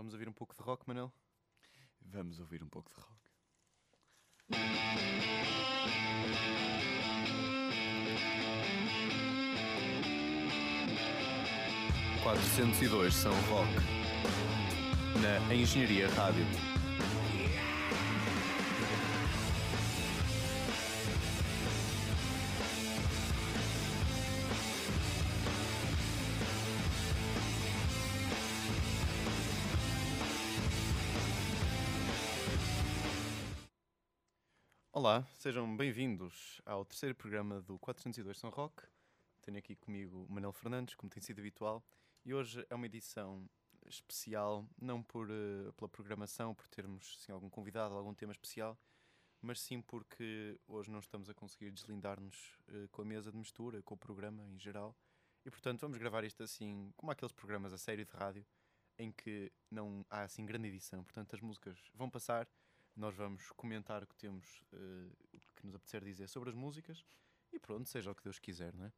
Vamos ouvir um pouco de rock, Manel? Vamos ouvir um pouco de rock. Quatrocentos e dois são rock na Engenharia Rádio. Olá, sejam bem-vindos ao terceiro programa do 402 São Rock. Tenho aqui comigo o Manel Fernandes, como tem sido habitual, e hoje é uma edição especial, não por, eh, pela programação, por termos assim, algum convidado, algum tema especial, mas sim porque hoje não estamos a conseguir deslindar-nos eh, com a mesa de mistura, com o programa em geral, e portanto vamos gravar isto assim, como aqueles programas a sério de rádio, em que não há assim grande edição, portanto as músicas vão passar nós vamos comentar o que temos, uh, o que nos apetecer dizer sobre as músicas e pronto, seja o que Deus quiser, não é?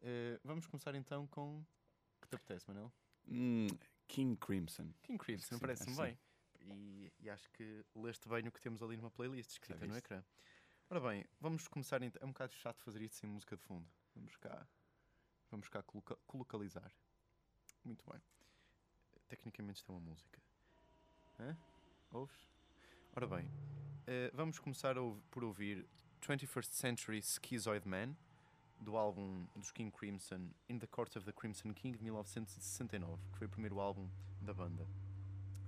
Uh, vamos começar então com. O que te apetece, Manel? Hum, King Crimson. King Crimson, parece-me bem. E, e, acho que leste bem o que temos ali numa playlist escrita no ecrã. Ora bem, vamos começar então. É um bocado chato fazer isto sem música de fundo. Vamos cá. Vamos cá coloca colocalizar. Muito bem. Tecnicamente isto é uma música. Hã? Ouves? Ora bem, uh, vamos começar por ouvir 21st Century Schizoid Man, do álbum dos King Crimson In the Court of the Crimson King de 1969, que foi o primeiro álbum da banda.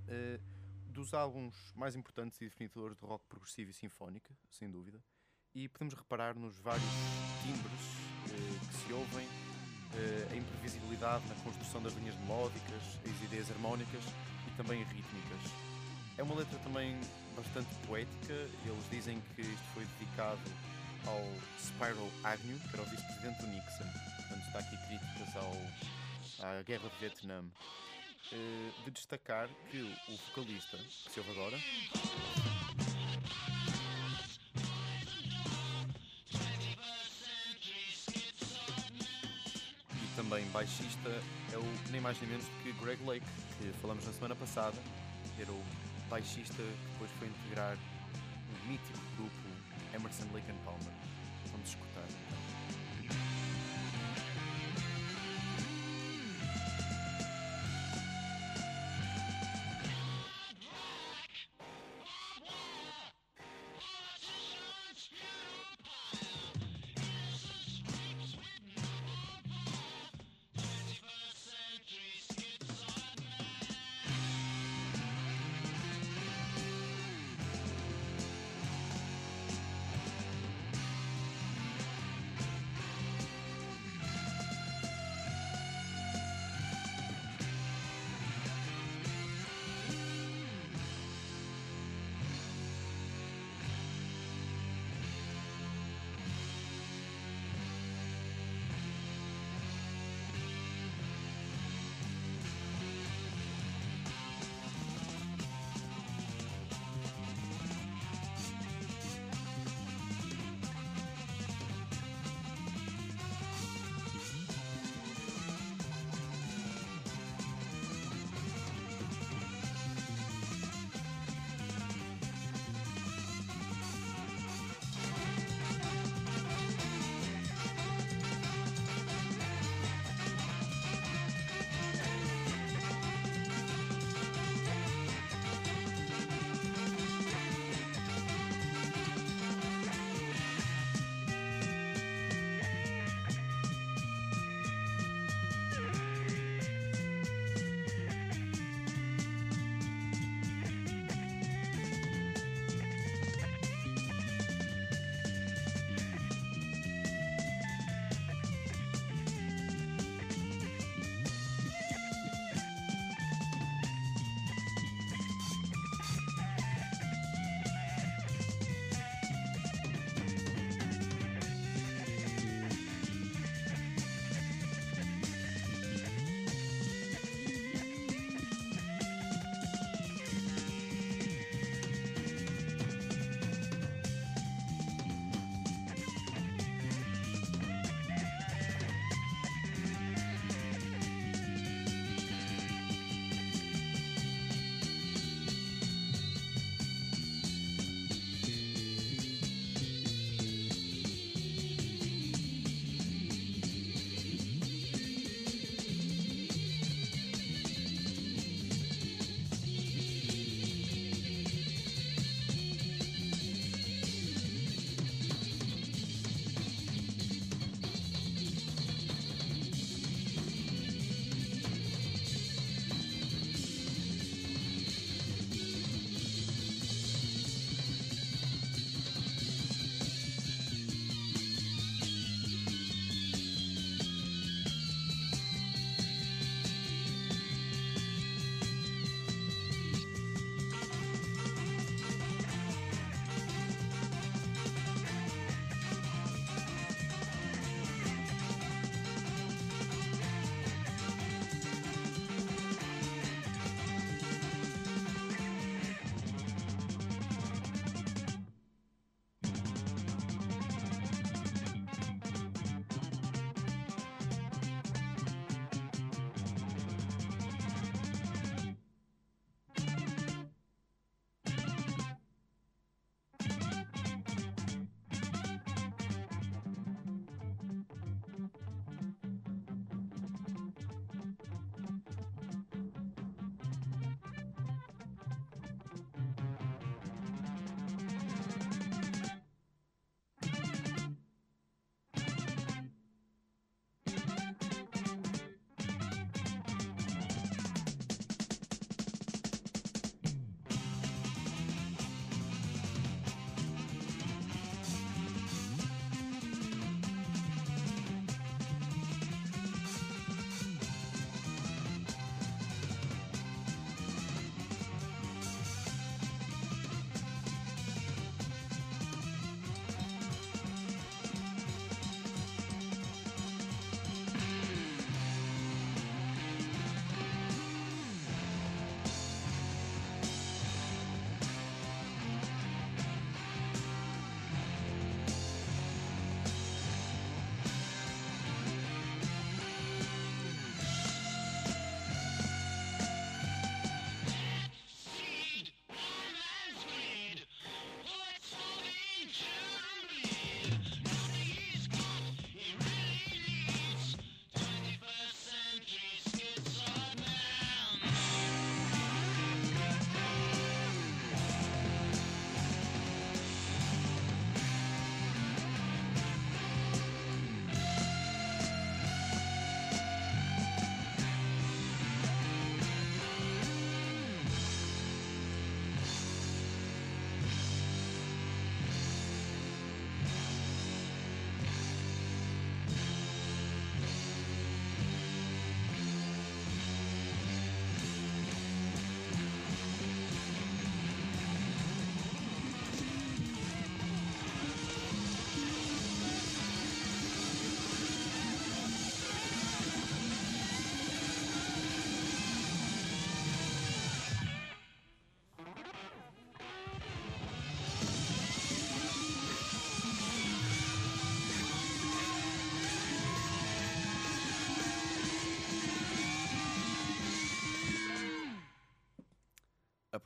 Uh, dos álbuns mais importantes e definidores do rock progressivo e sinfónica, sem dúvida, e podemos reparar nos vários timbres uh, que se ouvem, a imprevisibilidade na construção das linhas melódicas, as ideias harmónicas e também rítmicas. É uma letra também bastante poética. Eles dizem que isto foi dedicado ao Spiral Agnew, que era o vice-presidente do Nixon. Portanto, está aqui críticas ao, à guerra de Vietnã. Uh, de destacar que o, vocalista, que se ouve agora. E também baixista é o nem mais nem menos do que Greg Lake, que falamos na semana passada. Era o baixista que depois foi integrar o mítico grupo Emerson Lake and Palmer. Vamos escutar então.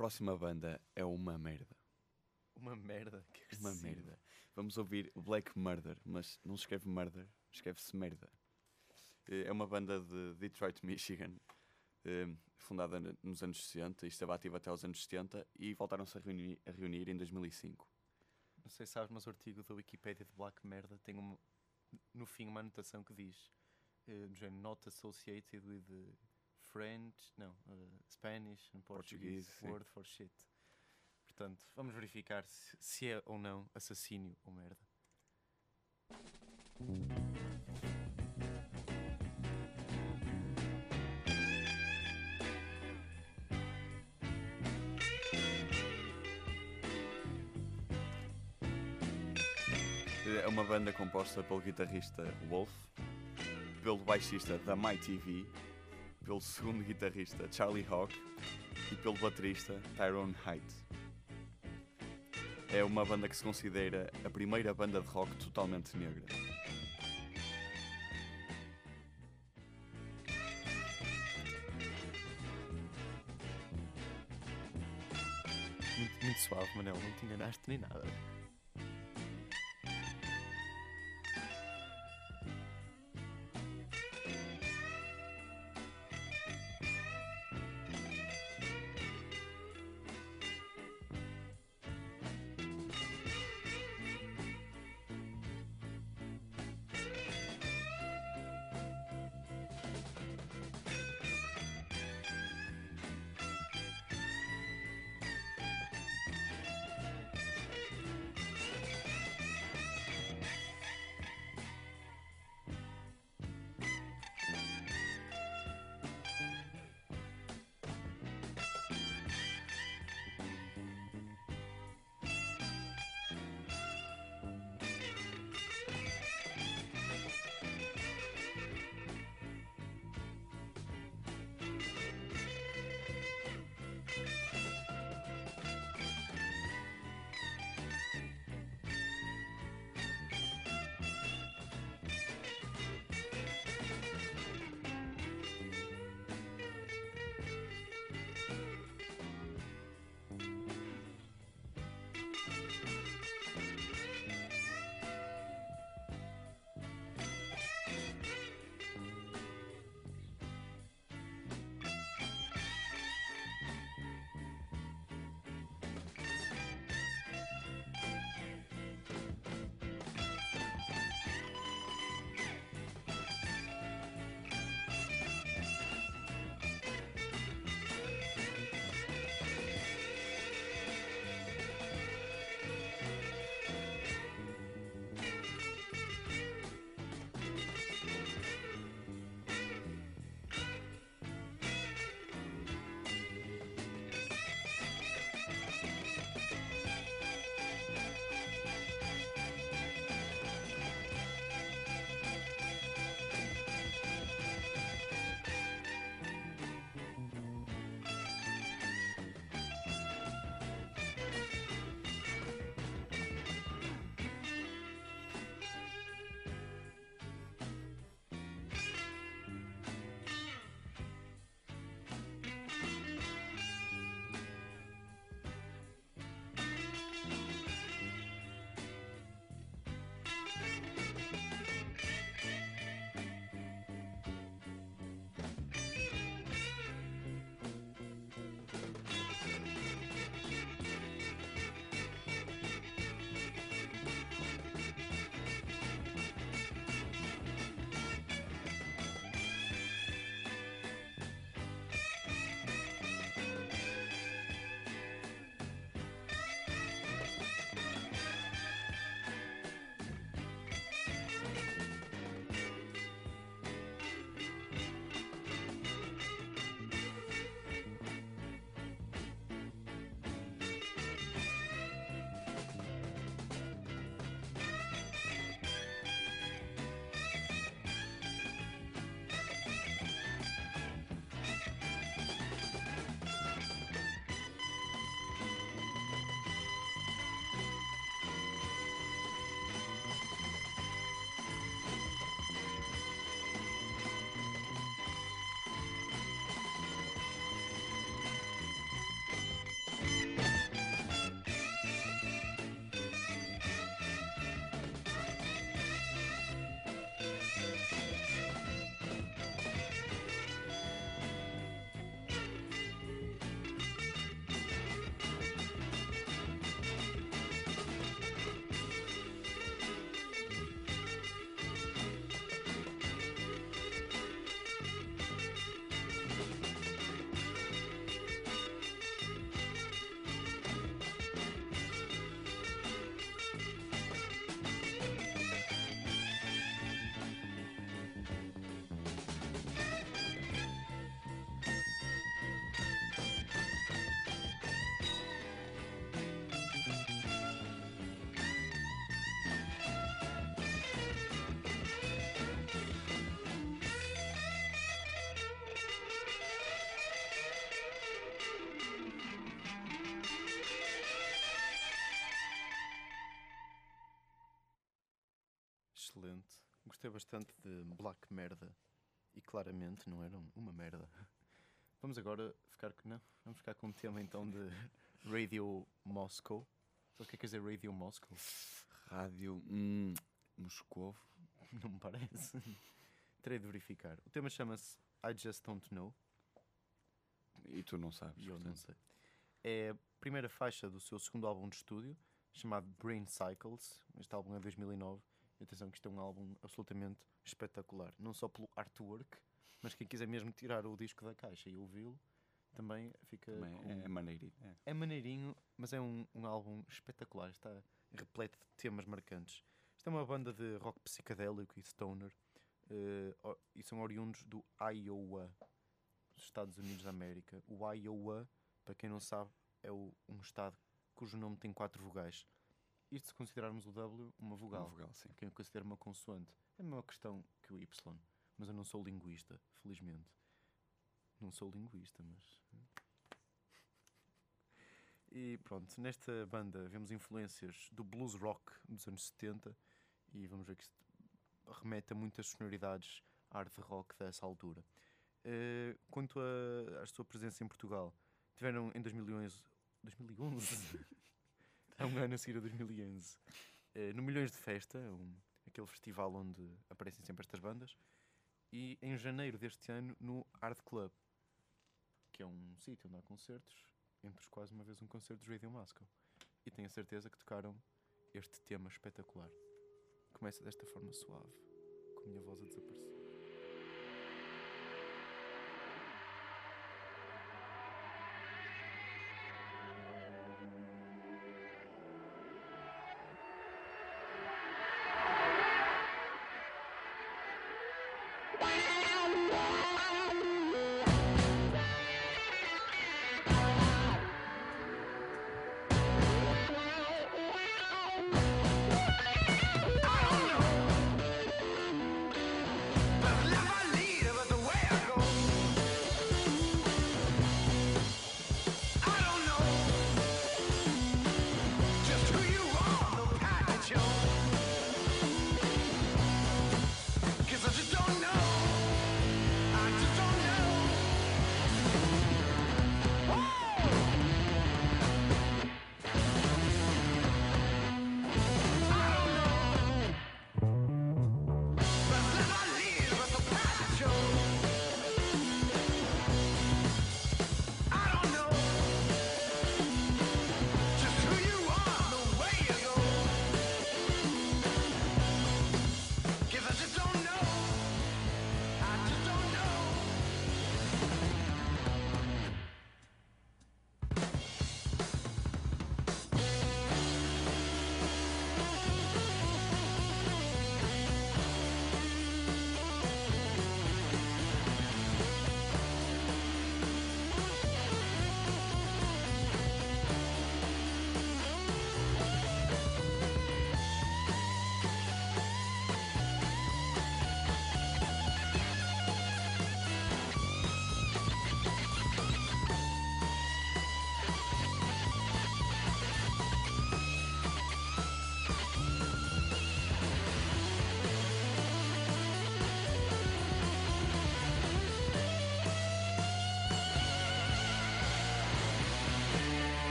Próxima banda é uma merda. Uma merda. Que uma merda. Vamos ouvir Black Murder, mas não se escreve murder, escreve-se merda. Eh, é uma banda de Detroit, Michigan, eh, fundada nos anos 60 e esteve ativa até aos anos 70 e voltaram-se a reunir, a reunir em 2005. Não sei se sabes, mas o artigo da Wikipedia de Black Merda tem no fim uma anotação que diz uh, not associated with French, não, uh, Spanish and Portuguese, Portuguese word for shit. Portanto, vamos verificar se, se é ou não assassínio ou merda. É uma banda composta pelo guitarrista Wolf, pelo baixista da My TV, pelo segundo guitarrista Charlie Hawk e pelo baterista Tyrone Height. É uma banda que se considera a primeira banda de rock totalmente negra. Muito, muito suave, Manel, não te enganaste nem nada. Gostei bastante de Black Merda. E claramente não era uma merda. Vamos agora ficar com. Não, vamos ficar com um tema então de Radio Moscow. Sabe o que é que quer dizer Radio Moscow? Rádio hum, Moscovo. Não me parece. Terei de verificar. O tema chama-se I Just Don't Know. E tu não sabes. Eu não portanto. sei. É a primeira faixa do seu segundo álbum de estúdio, chamado Brain Cycles. Este álbum é de 2009. Atenção que isto é um álbum absolutamente espetacular. Não só pelo artwork, mas quem quiser mesmo tirar o disco da caixa e ouvi-lo, também fica Também com- é, maneirinho. É. é maneirinho, mas é um, um álbum espetacular. Está repleto de temas marcantes. Isto é uma banda de rock psicadélico e stoner. o- e são oriundos do Iowa, dos Estados Unidos da América. O Iowa, para quem não sabe, é o- um estado cujo nome tem quatro vogais. Isto se considerarmos o W uma vogal. Uma vogal, sim. Quem eu considero uma consoante. É a mesma questão que o Y. Mas eu não sou linguista, felizmente. Não sou linguista, mas. E pronto, nesta banda vemos influências do blues rock dos anos 70 e vamos ver que isto remete a muitas sonoridades hard rock dessa altura. Eh, quanto à sua presença em Portugal, tiveram em 2011. 2011? Há um ano a seguir a 2011. eh, no Milhões de Festa, um- aquele festival onde aparecem sempre estas bandas, e em janeiro deste ano no Art Club, que é um sítio onde há concertos, entre os quais uma vez um concerto de Radio Moscow. E tenho a certeza que tocaram este tema espetacular. Começa desta forma suave, com a minha voz a desaparecer.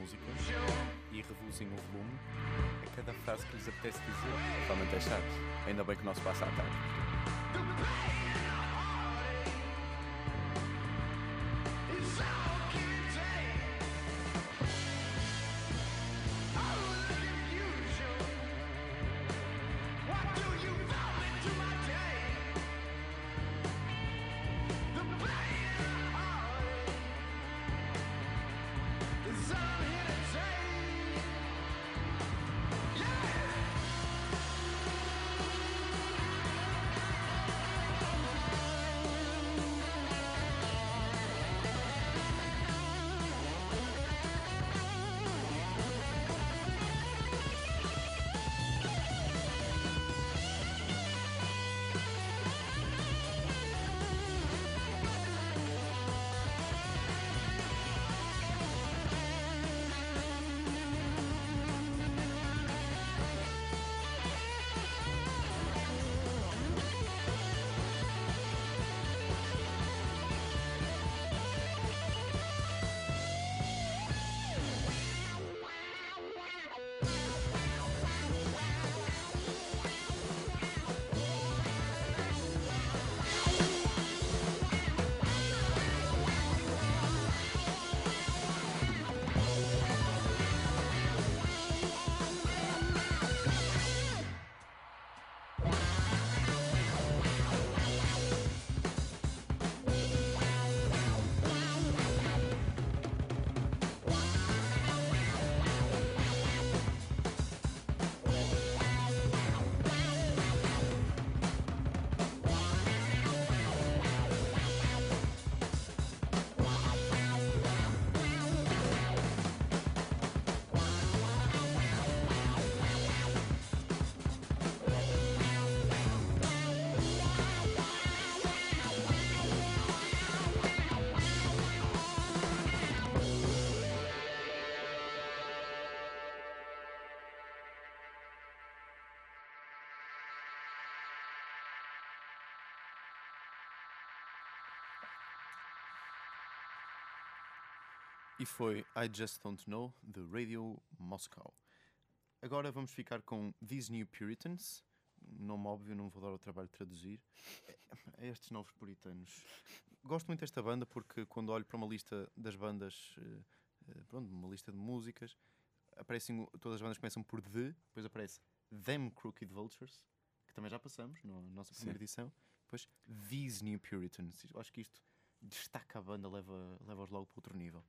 Música e reduzem o volume a cada frase que lhes apetece dizer. Totalmente é chato. Ainda bem que não se passa à tarde. E foi I Just Don't Know, de Radio Moscow. Agora vamos ficar com These New Puritans. Nome óbvio, não vou dar o trabalho de traduzir. É estes novos puritanos. Gosto muito desta banda porque quando olho para uma lista das bandas, eh, eh, pronto, uma lista de músicas, aparecem, todas as bandas começam por The, depois aparece Them Crooked Vultures, que também já passamos na nossa primeira Sim. edição. Depois These New Puritans. Eu acho que isto destaca a banda, leva- leva-os logo para outro nível.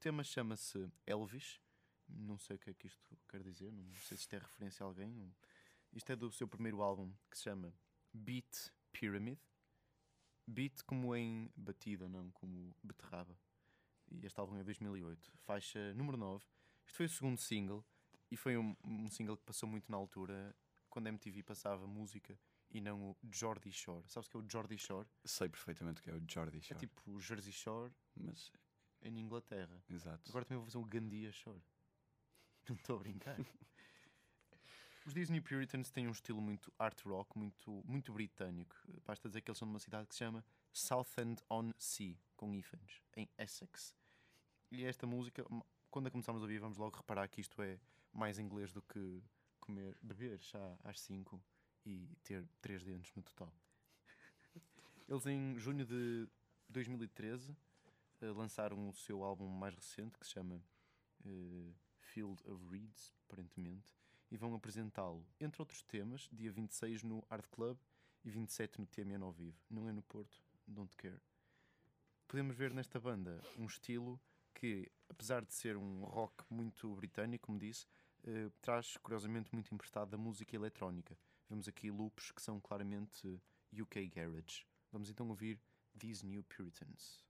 O tema chama-se Elvis. Não sei o que é que isto quer dizer, não sei se isto é referência a alguém. Isto é do seu primeiro álbum que se chama Beat Pyramid. Beat como em batida, não como beterraba. E este álbum é de 2008. Faixa número 9. Este foi o segundo single e foi um, um single que passou muito na altura quando a MTV passava música e não o Jordi Shore. Sabes o que é o Jordi Shore? Sei perfeitamente o que é o Jordi Shore. É tipo o Jersey Shore Mas, em Inglaterra. exato. Agora também vou fazer um Gandia Shore. Não estou a brincar. Os Disney Puritans têm um estilo muito art rock, muito, muito britânico. Basta dizer que eles são de uma cidade que se chama Southend-on-Sea, com hífens, em Essex. E esta música, quando a começamos a ouvir, vamos logo reparar que isto é mais inglês do que comer, beber chá às 5 e ter três dentes no total. Eles em junho de 2013 eh, lançaram o seu álbum mais recente que se chama eh, Field of Reeds, aparentemente, e vão apresentá-lo, entre outros temas, dia 26 no Art Club e 27 no TMN ao vivo. Não é no Porto, don't care. Podemos ver nesta banda um estilo que, apesar de ser um rock muito britânico, como disse, eh, traz curiosamente muito emprestado da música eletrónica. Vemos aqui loops que são claramente eh, UK Garage. Vamos então ouvir These New Puritans.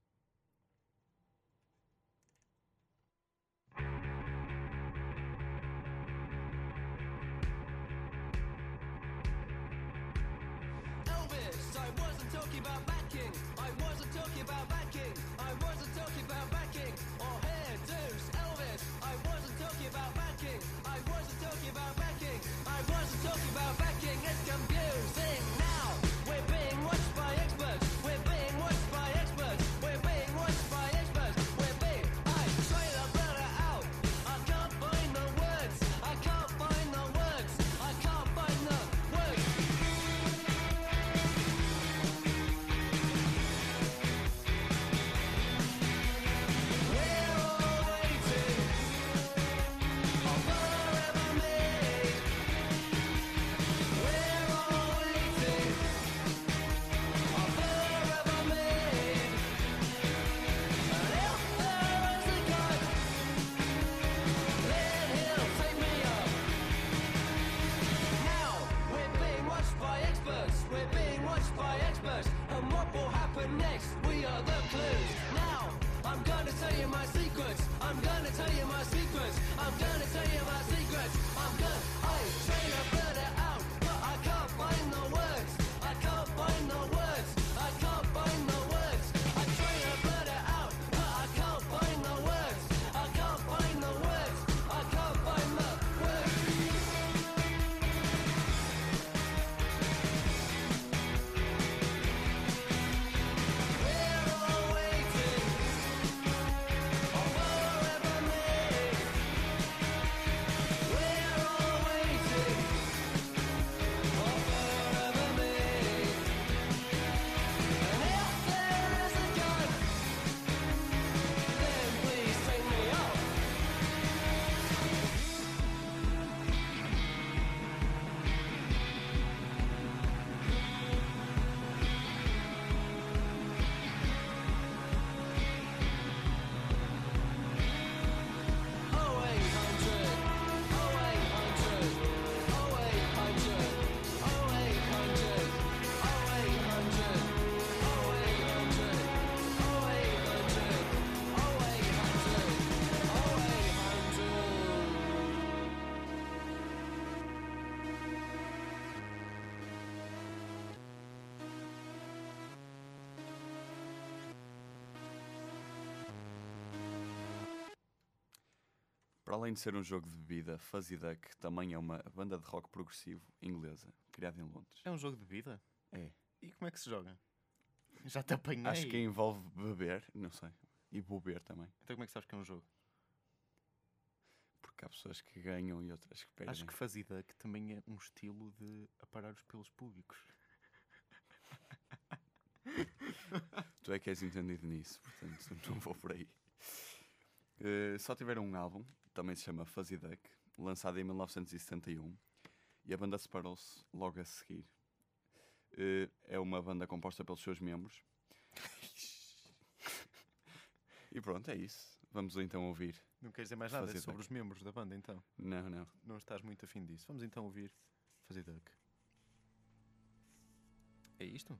Para além de ser um jogo de bebida, Fuzzy Duck também é uma banda de rock progressivo inglesa, criada em Londres. É um jogo de vida? É. E como é que se joga? Já te apanhei. Acho que envolve beber, não sei. E bober também. Então como é que sabes que é um jogo? Porque há pessoas que ganham e outras que perdem. Acho que fazida que também é um estilo de aparar os pelos públicos. Tu é que és entendido nisso, portanto não vou por aí. Eh, só tiveram um álbum, também se chama Fuzzy Duck, lançado em 1971, e a banda separou-se logo a seguir. Eh, é uma banda composta pelos seus membros. e pronto, é isso. Vamos então ouvir. Não queres dizer mais nada é sobre Duck. os membros da banda então? Não, não. Não estás muito afim disso. Vamos então ouvir Fuzzy Duck. É isto?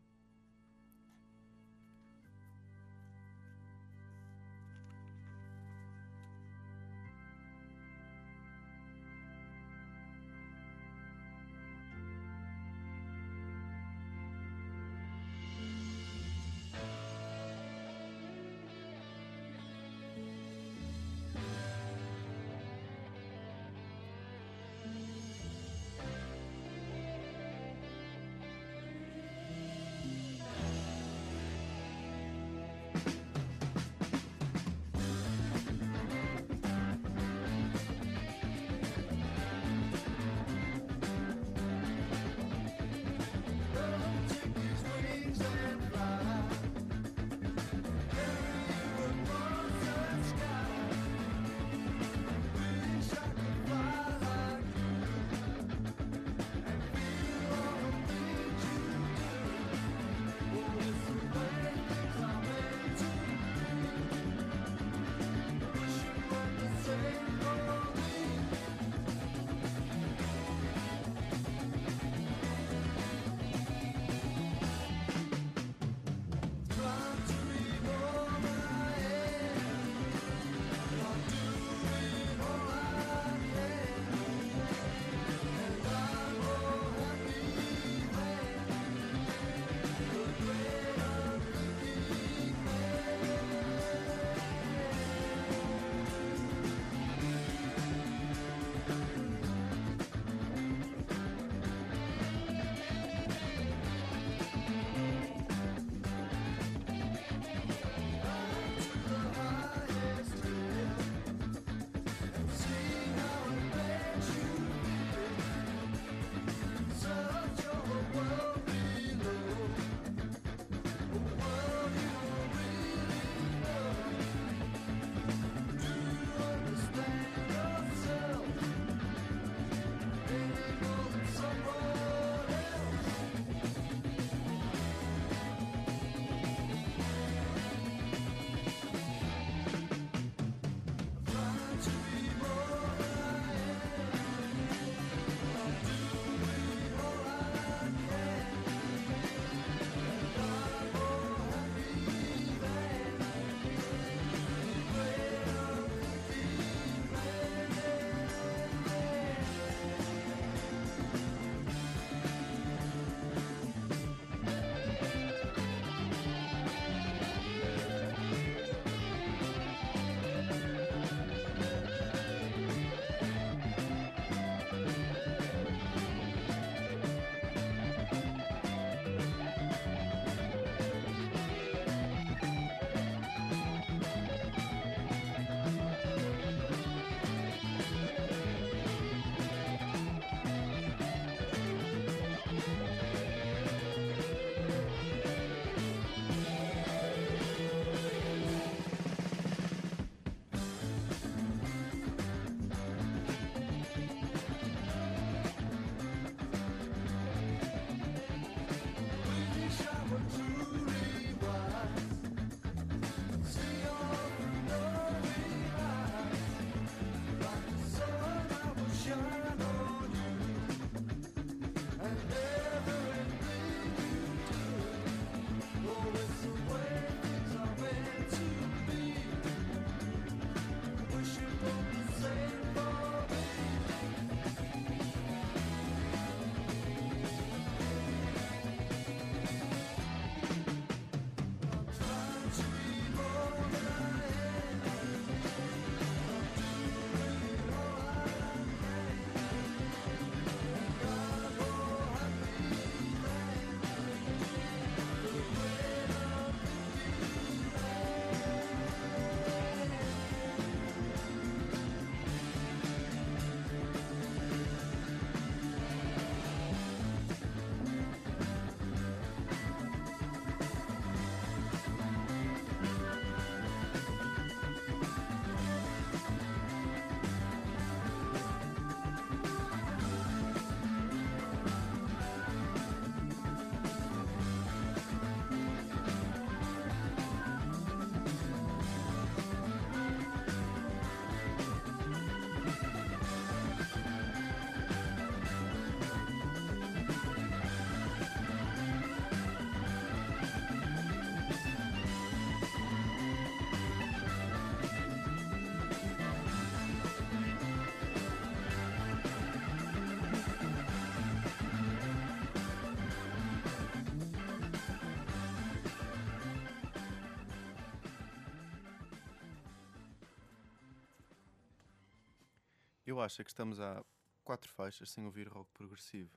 Acho é que estamos há quatro faixas sem ouvir rock progressivo.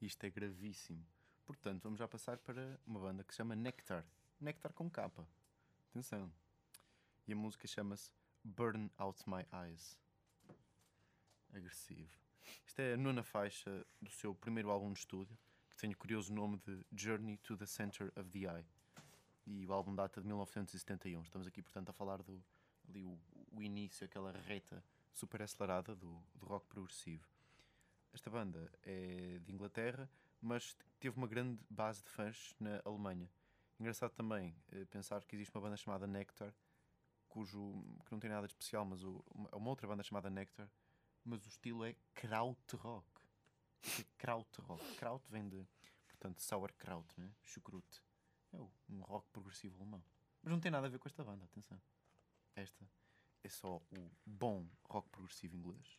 E isto é gravíssimo. Portanto, vamos já passar para uma banda que se chama Nectar. Nectar com capa. Atenção. E a música chama-se Burn Out My Eyes. Agressivo. Isto é a nona faixa do seu primeiro álbum de estúdio, que tem o curioso nome de Journey to the Center of the Eye. E o álbum data de 1971. Estamos aqui, portanto, a falar do ali o, o início, aquela reta super acelerada do, do rock progressivo. Esta banda é de Inglaterra, mas teve uma grande base de fãs na Alemanha. Engraçado também eh, pensar que existe uma banda chamada Nectar, cujo que não tem nada de especial, mas o, uma, uma outra banda chamada Nectar, mas o estilo é krautrock. É krautrock? Kraut vem de, portanto, sauerkraut, né? chucrute. É um rock progressivo alemão. Mas não tem nada a ver com esta banda, atenção. Esta é só o bom rock progressivo inglês.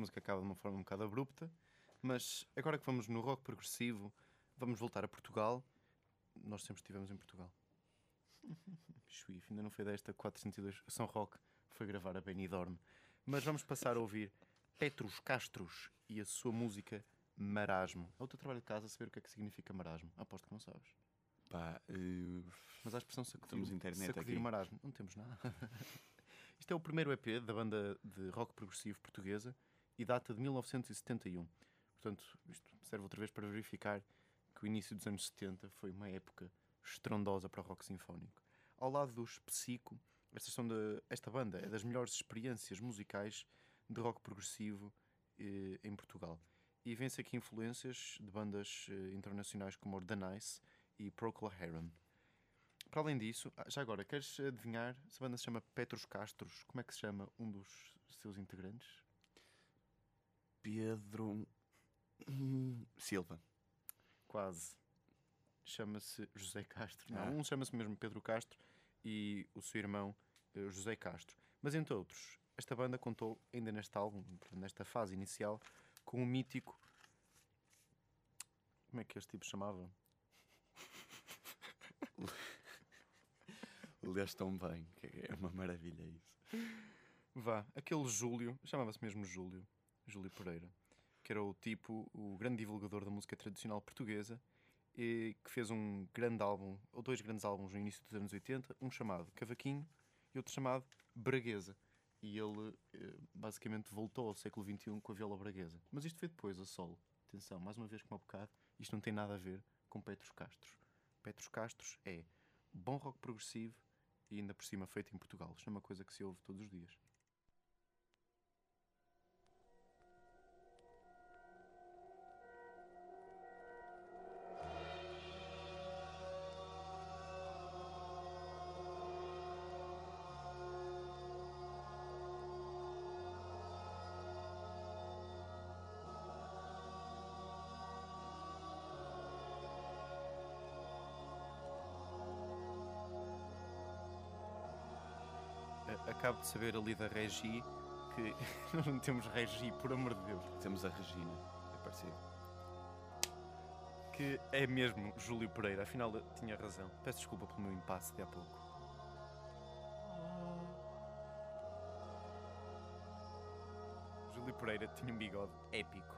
música acaba de uma forma um bocado abrupta. Mas agora que vamos no rock progressivo, vamos voltar a Portugal. Nós sempre estivemos em Portugal. Chuif, ainda não foi desta 402. São Roque foi gravar a Benidorm. Mas vamos passar a ouvir Petrus Castros e a sua música Marasmo. É o teu trabalho de casa saber o que é que significa marasmo. Aposto que não sabes. Pá, eh, Mas há a expressão sacudir, Temos internet sacudir aqui. marasmo. Não temos nada. Isto é o primeiro EP da banda de rock progressivo portuguesa e data de 1971. Portanto, isto serve outra vez para verificar que o início dos anos 70 foi uma época estrondosa para o rock sinfónico. Ao lado dos Psico, esta, são de- esta banda é das melhores experiências musicais de rock progressivo eh, em Portugal. E vê-se aqui influências de bandas eh, internacionais como The Nice e Procol Harum. Para além disso, ah, já agora, queres adivinhar se a banda se chama Petros Castros? Como é que se chama um dos seus integrantes? Pedro Silva. Quase. Chama-se José Castro. Não, Ah. um chama-se mesmo Pedro Castro e o seu irmão eh, José Castro. Mas entre outros, esta banda contou ainda neste álbum, nesta fase inicial, com o mítico. Como é que este tipo chamava? Leste tão bem, é uma maravilha isso. Vá, aquele Júlio, chamava-se mesmo Júlio, Júlio Pereira, que era o tipo, o grande divulgador da música tradicional portuguesa, e que fez um grande álbum, ou dois grandes álbuns no início dos anos 80, um chamado Cavaquinho e outro chamado Braguesa. E ele eh, basicamente voltou ao século XXI com a viola braguesa. Mas isto foi depois, a solo. Atenção, mais uma vez como há bocado, isto não tem nada a ver com Petros Castros. Petros Castros é bom rock progressivo e ainda por cima feito em Portugal. Isto é uma coisa que se ouve todos os dias. De saber ali da Regi que nós não temos Regi, por amor de Deus. Temos a Regina, é parecido. Que é mesmo Júlio Pereira, afinal tinha razão. Peço desculpa pelo meu impasse de há pouco. Júlio Pereira tinha um bigode épico.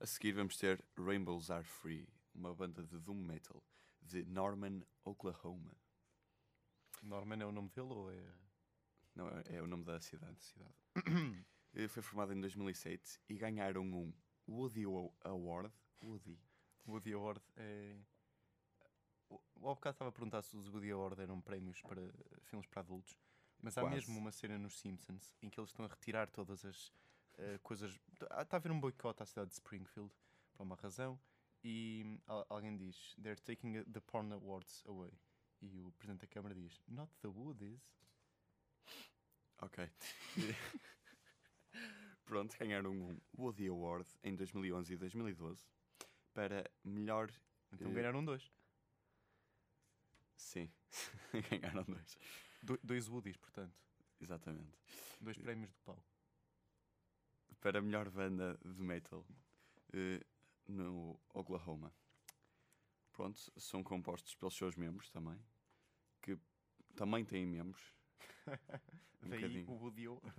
A seguir vamos ter Rainbows Are Free, uma banda de doom metal de Norman, Oklahoma. Norman é o nome dele ou é Não, é, é o nome da cidade. cidade? Eh, Foi formado em 2007 e ganharam um Woody Awa- Award. Woody. Woody Award é. O bocado estava a perguntar se os Woody Award eram prémios para filmes para adultos, mas há Quase. mesmo uma cena nos Simpsons em que eles estão a retirar todas as eh, coisas. Está a haver um boicote à cidade de Springfield por uma razão e hum, al- alguém diz: They're taking the Porn Awards away. E o presidente da Câmara diz: Not the Woodies. Ok. Pronto, ganharam um Woody Award em 2011 e 2012 para melhor. Então Eh, ganharam dois. Sim, ganharam dois. Do- dois Woodies, portanto. Exatamente. Dois prémios de pau. Para melhor banda de metal eh, no Oklahoma. Pronto, são compostos pelos seus membros também, que também têm membros. Um Daí bocadinho. o Woody Award.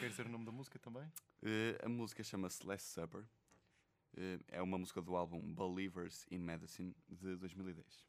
Quer dizer o nome da música também? Eh, a música chama-se Last Supper. Eh, é uma música do álbum Believers in Medicine de 2010.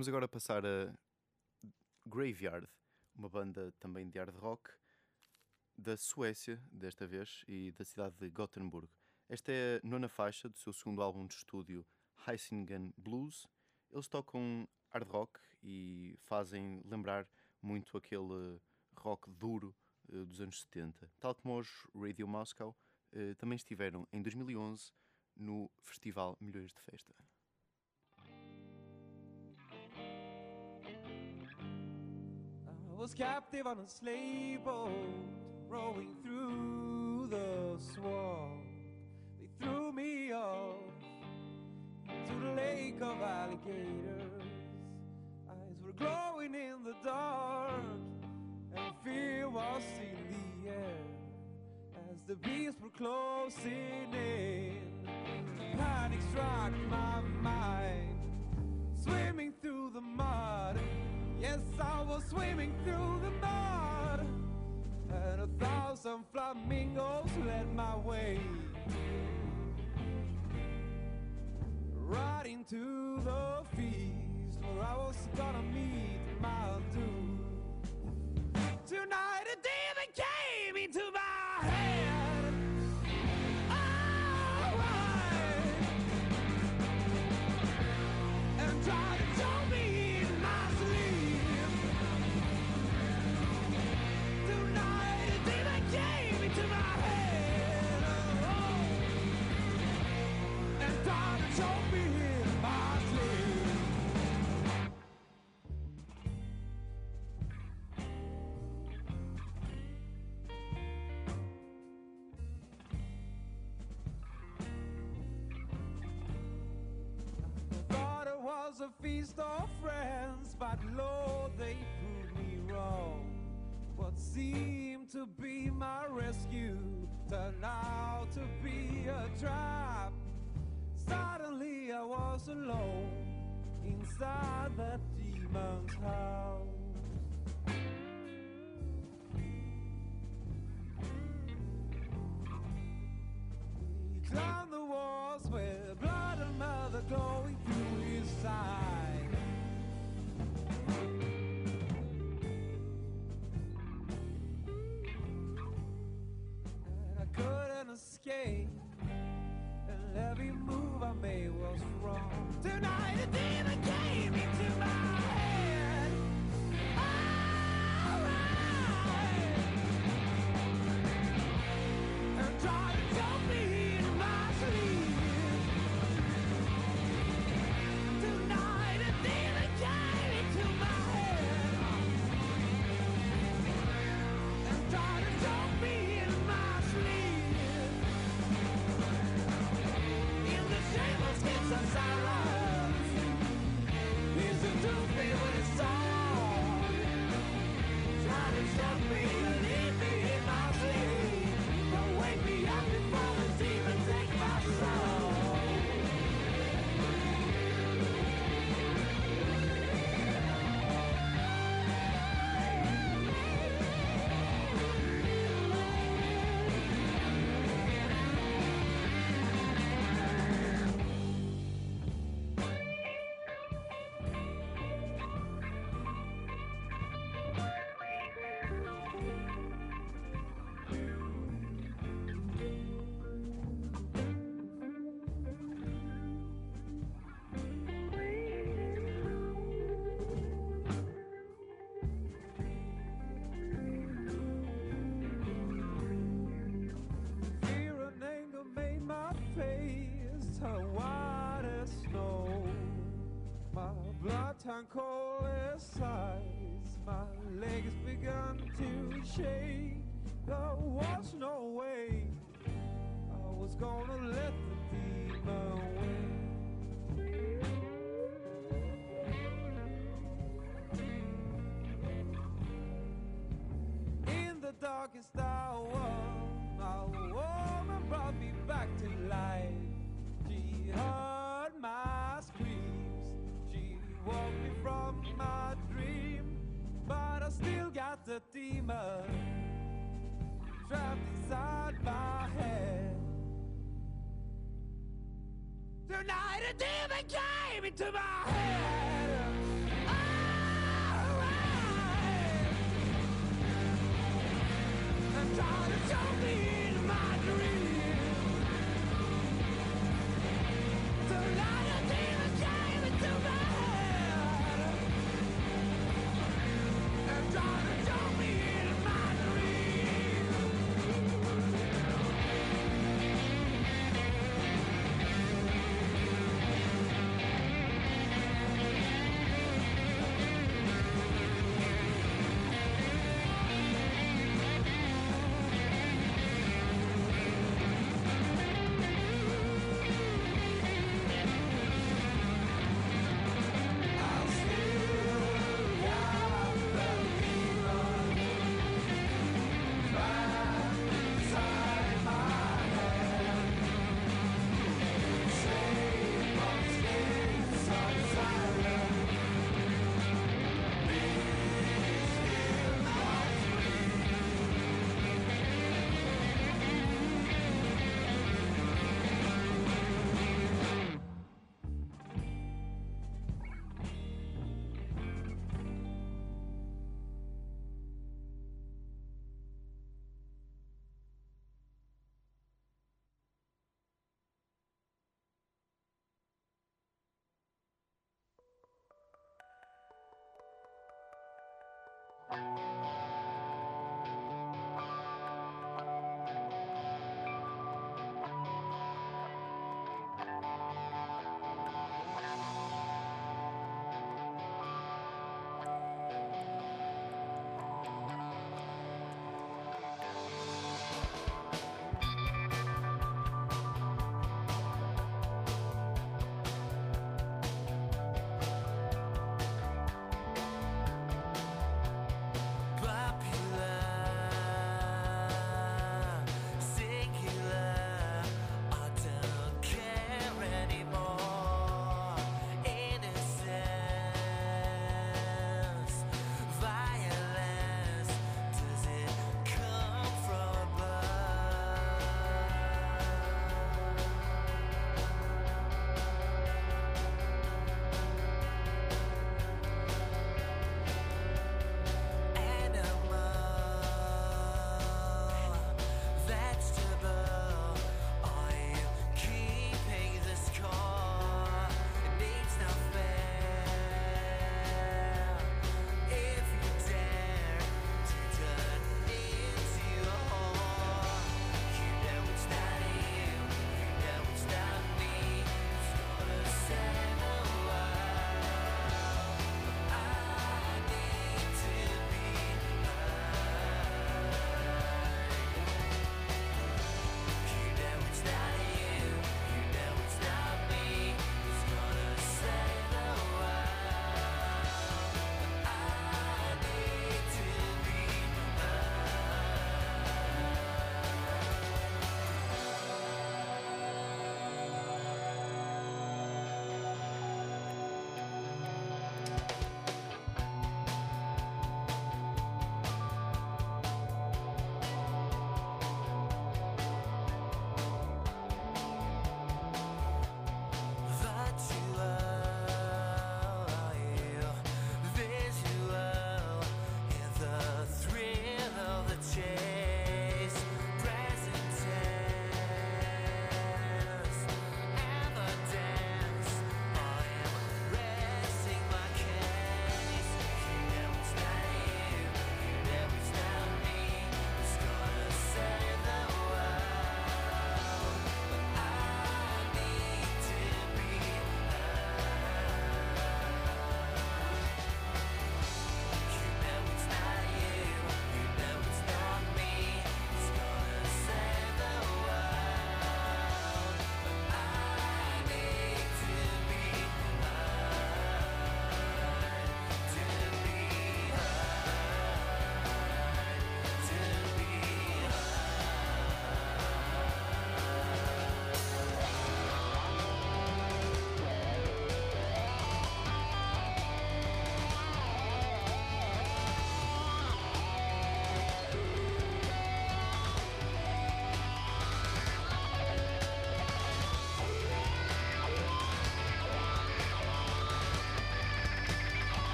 Vamos agora passar a Graveyard, uma banda também de hard rock da Suécia, desta vez, e da cidade de Gothenburg. Esta é a nona faixa do seu segundo álbum de estúdio, Heisingen Blues. Eles tocam hard rock e fazem lembrar muito aquele rock duro uh, dos anos 70. Tal como os Radio Moscow, uh, também estiveram em 2011 no Festival Milhões de Festa. Was captive on a slave boat, rowing through the swamp. They threw me off into the lake of alligators. Eyes were glowing in the dark, and fear was in the air as the beasts were closing in. Panic struck my mind, swimming through the mud. Yes, I was swimming through the mud, and a thousand flamingos led my way. Right into the feast where I was gonna meet my doom. Tonight a demon came into my was a feast of friends, but Lord, they proved me wrong. What seemed to be my rescue turned out to be a trap. Suddenly I was alone inside that demon's house. He climbed the walls with blood and mother glowing through his cold ice. My legs began to shake. There was no way I was gonna let the demon win. other night a demon came into my head. Alright, I'm trying to show me in my dreams. Bye.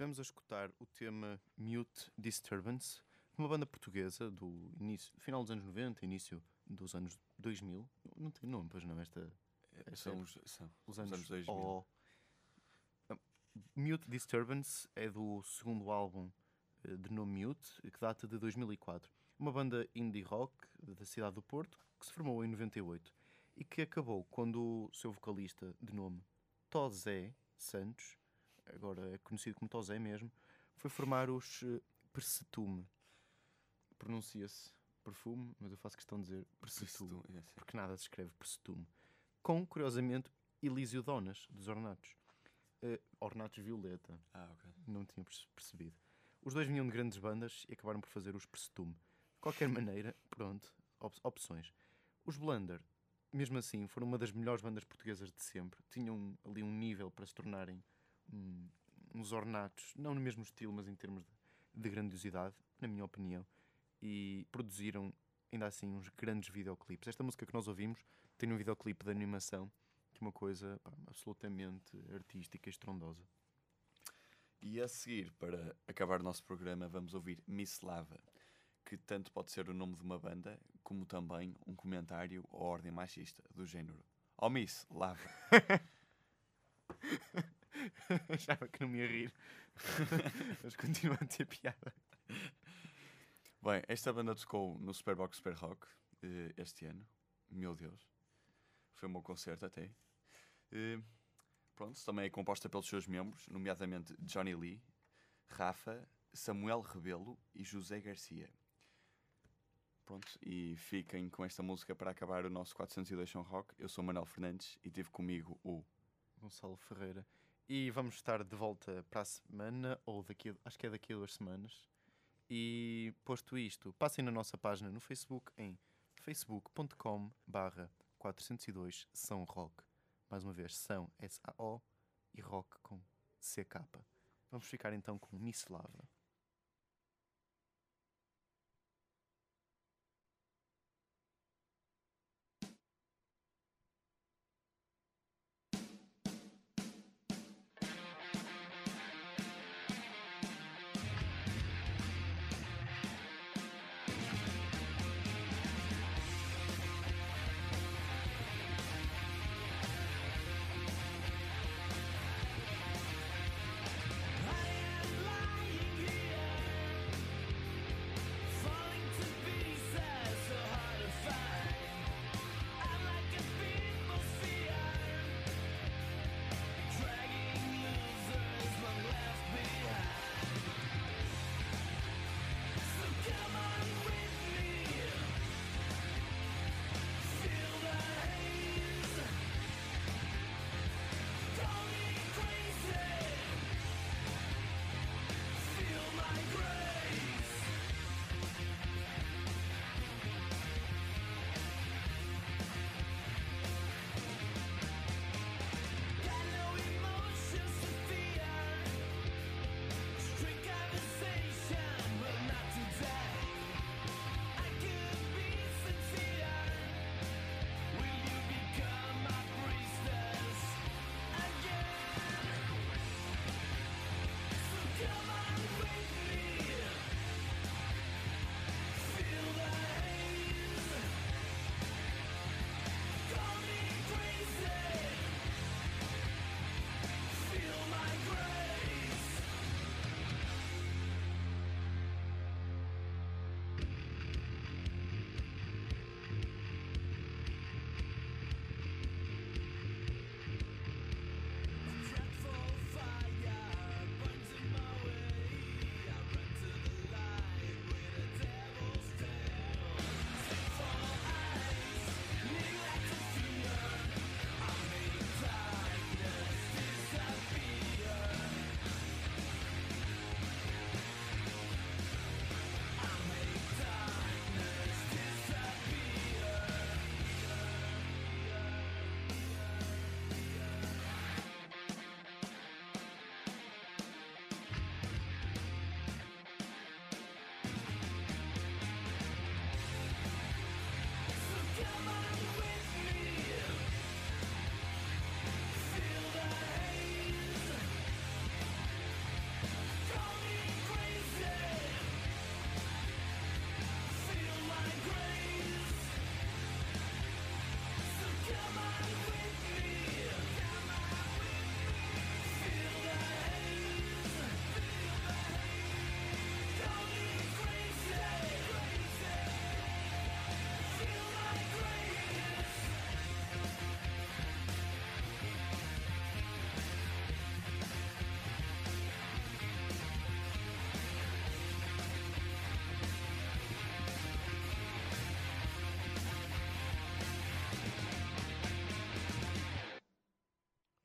Tivemos a escutar o tema Mute Disturbance, uma banda portuguesa do início, final dos anos 90, início dos anos 2000. Não tem nome, pois não, esta... É, são, os, são Os os anos, anos 2000. O. Mute Disturbance é do segundo álbum eh, de nome Mute, que data de 2004. Uma banda indie rock da cidade do Porto, que se formou em 98 e que acabou quando o seu vocalista de nome Tozé Santos, agora é conhecido como Tozé mesmo, foi formar os eh, Persetume. Pronuncia-se perfume, mas eu faço questão de dizer Persetume Persetu- é porque nada se escreve Persetume, com, curiosamente, Elísio Donas, dos Ornatos. Eh, Ornatos Violeta, Ah, ok. não tinha perce- percebido. Os dois vinham de grandes bandas e acabaram por fazer os Persetume. De qualquer maneira, pronto, op- opções. Os Blunder, mesmo assim, foram uma das melhores bandas portuguesas de sempre. Tinham ali um nível para se tornarem um- uns ornatos, não no mesmo estilo, mas em termos de, de grandiosidade, na minha opinião. E produziram, ainda assim, uns grandes videoclipes. Esta música que nós ouvimos tem um videoclipe de animação que é uma coisa pá, absolutamente artística e estrondosa. E a seguir, para acabar o nosso programa, vamos ouvir Miss Lava, que tanto pode ser o nome de uma banda, como também um comentário à ordem machista, do género. Oh Miss Lava. Achava que não me ia rir. Mas continua a ter piada. Bem, esta banda tocou no Superbox Super Rock eh, este ano. Meu Deus. Foi um bom concerto até. Eh, pronto, também é composta pelos seus membros, nomeadamente Johnny Lee, Rafa, Samuel Rebelo e José Garcia. Pronto, e fiquem com esta música para acabar o nosso 402 São Rock. Eu sou Manuel Fernandes e tive comigo o Gonçalo Ferreira. E vamos estar de volta para a semana, ou daqui acho que é daqui a duas semanas. E posto isto, passem na nossa página no Facebook em facebook.com barra 402 São Rock. Mais uma vez, São S-A-O e Rock com C-K. Vamos ficar então com Miss Lava.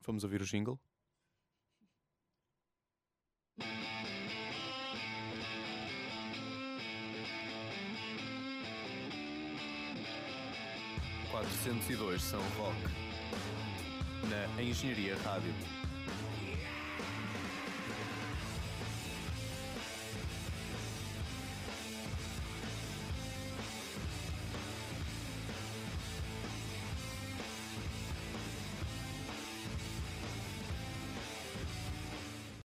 Vamos ouvir o jingle? Quatrocentos e dois são rock. Na Engenharia Rádio.